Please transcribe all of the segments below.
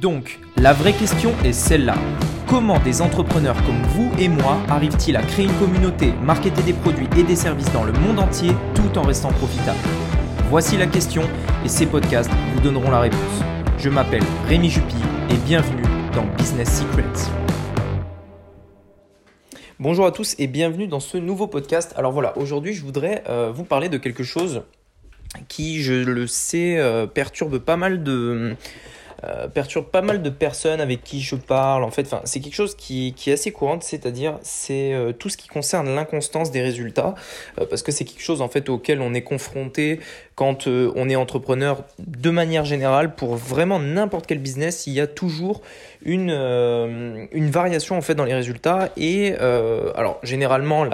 Donc, la vraie question est celle-là. Comment des entrepreneurs comme vous et moi arrivent-ils à créer une communauté, marketer des produits et des services dans le monde entier tout en restant profitables? Voici la question et ces podcasts vous donneront la réponse. Je m'appelle Rémi Jupy et bienvenue dans Business Secrets. Bonjour à tous et bienvenue dans ce nouveau podcast. Alors voilà, aujourd'hui je voudrais euh, vous parler de quelque chose qui, je le sais, euh, perturbe pas mal de perturbe pas mal de personnes avec qui je parle. En fait, enfin, c'est quelque chose qui, est assez courant, c'est-à-dire c'est euh, tout ce qui concerne l'inconstance des résultats, euh, parce que c'est quelque chose en fait auquel on est confronté quand on est entrepreneur de manière générale pour vraiment n'importe quel business. Il y a toujours une, une variation en fait dans les résultats et alors généralement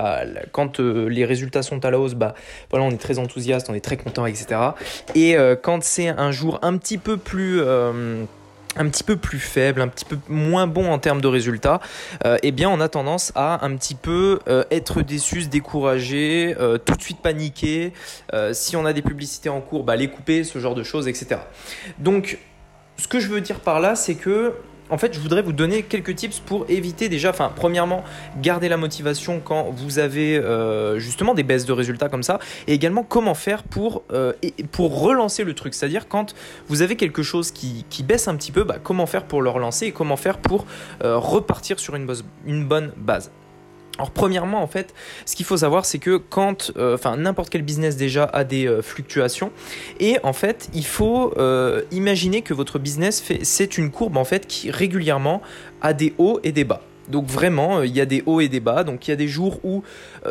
quand les résultats sont à la hausse, bah voilà, on est très enthousiaste, on est très content, etc. Et quand c'est un jour un petit peu plus un petit peu plus faible, un petit peu moins bon en termes de résultats, euh, eh bien on a tendance à un petit peu euh, être déçu, se décourager, euh, tout de suite paniquer. si on a des publicités en cours, bah, les couper, ce genre de choses, etc. Donc ce que je veux dire par là, c'est que en fait, je voudrais vous donner quelques tips pour éviter déjà, enfin, premièrement, garder la motivation quand vous avez euh, justement des baisses de résultats comme ça, et également comment faire pour, euh, relancer le truc. C'est-à-dire quand vous avez quelque chose qui, baisse un petit peu, bah, comment faire pour le relancer et comment faire pour euh, repartir sur une bonne base. Alors premièrement, en fait, ce qu'il faut savoir, c'est que quand, euh, enfin n'importe quel business déjà a des euh, fluctuations, et en fait, il faut euh, imaginer que votre business fait, c'est une courbe en fait qui régulièrement a des hauts et des bas. Donc vraiment, il y a des hauts et des bas. Donc il y a des jours où,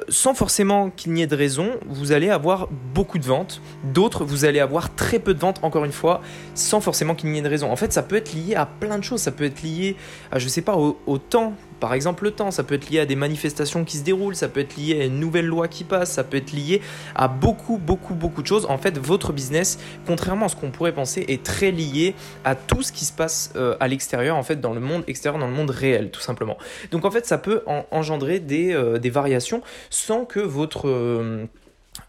sans forcément qu'il n'y ait de raison, vous allez avoir beaucoup de ventes. D'autres, vous allez avoir très peu de ventes, encore une fois, sans forcément qu'il n'y ait de raison. En fait, ça peut être lié à plein de choses. Ça peut être lié à, je sais pas, au temps par exemple le temps, ça peut être lié à des manifestations qui se déroulent, ça peut être lié à une nouvelle loi qui passe, ça peut être lié à beaucoup, beaucoup, beaucoup de choses. En fait, votre business, contrairement à ce qu'on pourrait penser, est très lié à tout ce qui se passe euh, à l'extérieur, en fait, dans le monde extérieur, dans le monde réel, tout simplement. Donc en fait, ça peut engendrer des, euh, des, variations sans que votre... Euh,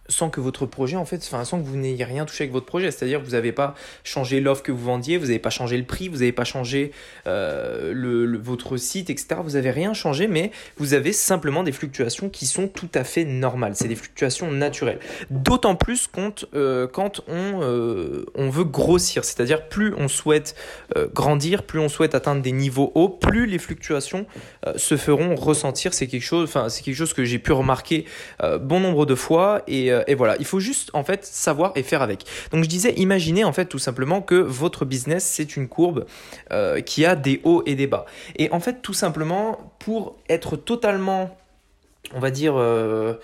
sans que votre projet, en fait, enfin, sans que vous n'ayez rien touché avec votre projet. C'est-à-dire que vous n'avez pas changé l'offre que vous vendiez, vous n'avez pas changé le prix, vous n'avez pas changé euh, le, votre site, etc. Vous n'avez rien changé, mais vous avez simplement des fluctuations qui sont tout à fait normales. C'est des fluctuations naturelles. D'autant plus quand, euh, quand on, euh, on veut grossir. C'est-à-dire plus on souhaite grandir, plus on souhaite atteindre des niveaux hauts, plus les fluctuations se feront ressentir. C'est quelque chose, quelque chose que j'ai pu remarquer bon nombre de fois et et, voilà, il faut juste en fait savoir et faire avec. Donc je disais, imaginez en fait tout simplement que votre business c'est une courbe euh, qui a des hauts et des bas. Et en fait tout simplement pour être totalement, on va dire, euh,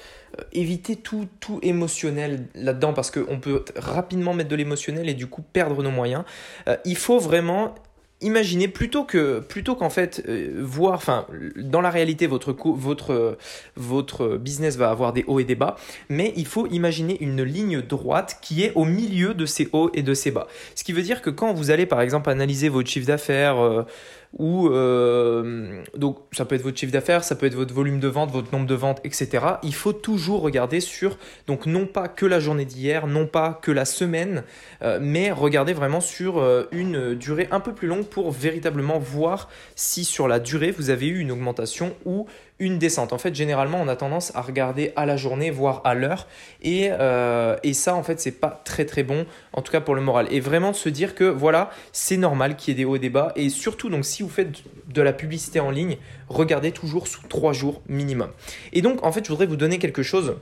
éviter tout, tout émotionnel là-dedans parce qu'on peut rapidement mettre de l'émotionnel et du coup perdre nos moyens. il faut vraiment imaginez plutôt que plutôt qu'en fait euh, voir enfin dans la réalité votre votre votre business va avoir des hauts et des bas mais il faut imaginer une ligne droite qui est au milieu de ces hauts et de ces bas ce qui veut dire que quand vous allez par exemple analyser votre chiffre d'affaires euh, ou euh, donc ça peut être votre chiffre d'affaires, ça peut être votre volume de vente, votre nombre de ventes, etc. Il faut toujours regarder sur donc non pas que la journée d'hier, non pas que la semaine, mais regarder vraiment sur une durée un peu plus longue pour véritablement voir si sur la durée vous avez eu une augmentation ou une descente. En fait, généralement, on a tendance à regarder à la journée, voire à l'heure. Et, euh, ça, en fait, c'est pas très très bon, en tout cas pour le moral. Et vraiment de se dire que voilà, c'est normal qu'il y ait des hauts et des bas. Et surtout, donc, si vous faites de la publicité en ligne, regardez toujours sous trois jours minimum. Et donc, en fait, je voudrais vous donner quelque chose.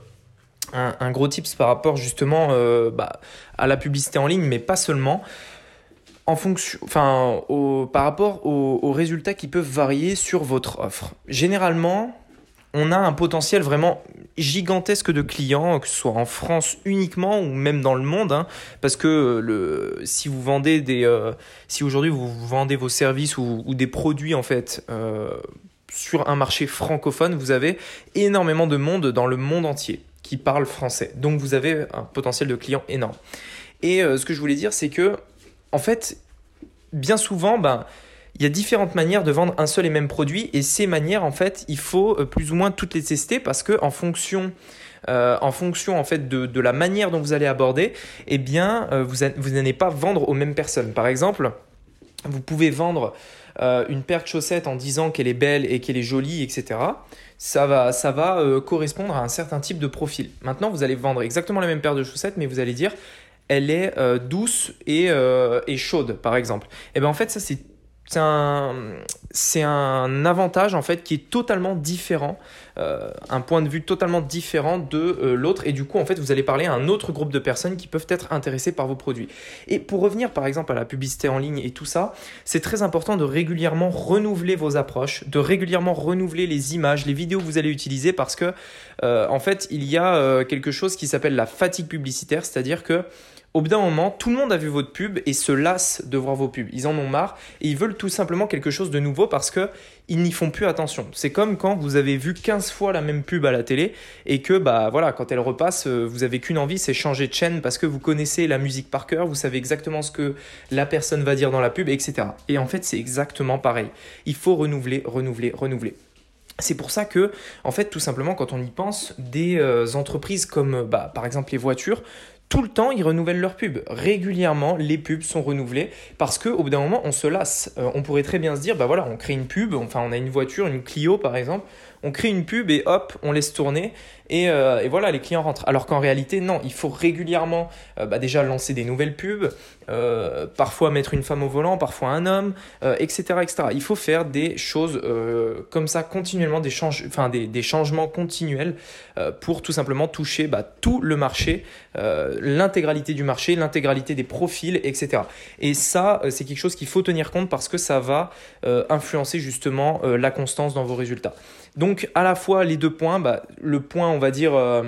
Un, gros tips par rapport justement euh, bah, à la publicité en ligne, mais pas seulement en fonction, enfin, par rapport aux, résultats qui peuvent varier sur votre offre. Généralement, on a un potentiel vraiment gigantesque de clients, que ce soit en France uniquement ou même dans le monde, hein, parce que le, si vous vendez des, euh, si aujourd'hui vous vendez vos services ou, des produits en fait euh, sur un marché francophone, vous avez énormément de monde dans le monde entier qui parle français. Donc vous avez un potentiel de clients énorme. Et euh, ce que je voulais dire, c'est que en fait, bien souvent, ben, il y a différentes manières de vendre un seul et même produit et ces manières, en fait, il faut euh, plus ou moins toutes les tester parce que en fonction euh, en fait de, la manière dont vous allez aborder, eh bien, euh, vous, n'allez pas vendre aux mêmes personnes. Par exemple, vous pouvez vendre une paire de chaussettes en disant qu'elle est belle et qu'elle est jolie, etc. Ça va, ça va correspondre à un certain type de profil. Maintenant, vous allez vendre exactement la même paire de chaussettes, mais vous allez dire elle est euh, douce et, et, chaude, par exemple. Et eh bien en fait, ça c'est un, avantage en fait qui est totalement différent, euh, un point de vue totalement différent de euh, l'autre et du coup en fait vous allez parler à un autre groupe de personnes qui peuvent être intéressées par vos produits. Et pour revenir par exemple à la publicité en ligne et tout ça, c'est très important de régulièrement renouveler vos approches, de régulièrement renouveler les images, les vidéos que vous allez utiliser parce que euh, en fait il y a quelque chose qui s'appelle la fatigue publicitaire, c'est-à-dire que au bout d'un moment, tout le monde a vu votre pub et se lasse de voir vos pubs. Ils en ont marre et ils veulent tout simplement quelque chose de nouveau parce que ils n'y font plus attention. C'est comme quand vous avez vu 15 fois la même pub à la télé et que bah voilà, quand elle repasse, euh, vous avez qu'une envie, c'est changer de chaîne parce que vous connaissez la musique par cœur, vous savez exactement ce que la personne va dire dans la pub, etc. Et en fait, c'est exactement pareil. Il faut renouveler, renouveler, renouveler. C'est pour ça que, en fait, tout simplement, quand on y pense, des euh, entreprises comme, bah, par exemple, les voitures, tout le temps, ils renouvellent leurs pubs. Régulièrement, les pubs sont renouvelées parce qu'au bout d'un moment, on se lasse. Euh, on pourrait très bien se dire, bah voilà, on crée une pub, enfin, on a une voiture, une Clio par exemple, on crée une pub et hop, on laisse tourner et, euh, voilà, les clients rentrent. Alors qu'en réalité, non, il faut régulièrement euh, bah déjà lancer des nouvelles pubs, euh, parfois mettre une femme au volant, parfois un homme, etc., etc. Il faut faire des choses comme ça continuellement, des, enfin, des, changements continuels pour tout simplement toucher bah, tout le marché, l'intégralité du marché, l'intégralité des profils, etc. Et ça, c'est quelque chose qu'il faut tenir compte parce que ça va influencer justement la constance dans vos résultats. Donc à la fois les deux points, bah, le point on va dire euh,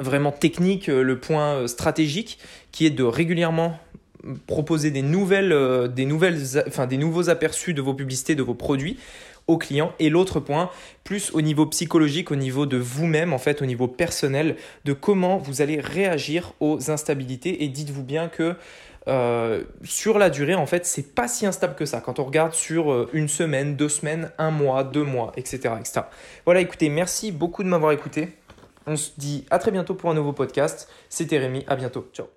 vraiment technique, euh, le point euh, stratégique qui est de régulièrement proposer des nouvelles, des nouvelles, enfin des nouveaux aperçus de vos publicités, de vos produits aux clients. Et l'autre point, plus au niveau psychologique, au niveau de vous-même, en fait, au niveau personnel, de comment vous allez réagir aux instabilités. Et dites-vous bien que euh, sur la durée, en fait, c'est pas si instable que ça. Quand on regarde sur euh, une semaine, deux semaines, un mois, deux mois, etc., etc. Voilà, écoutez, merci beaucoup de m'avoir écouté. On se dit à très bientôt pour un nouveau podcast. C'était Rémi, à bientôt. Ciao.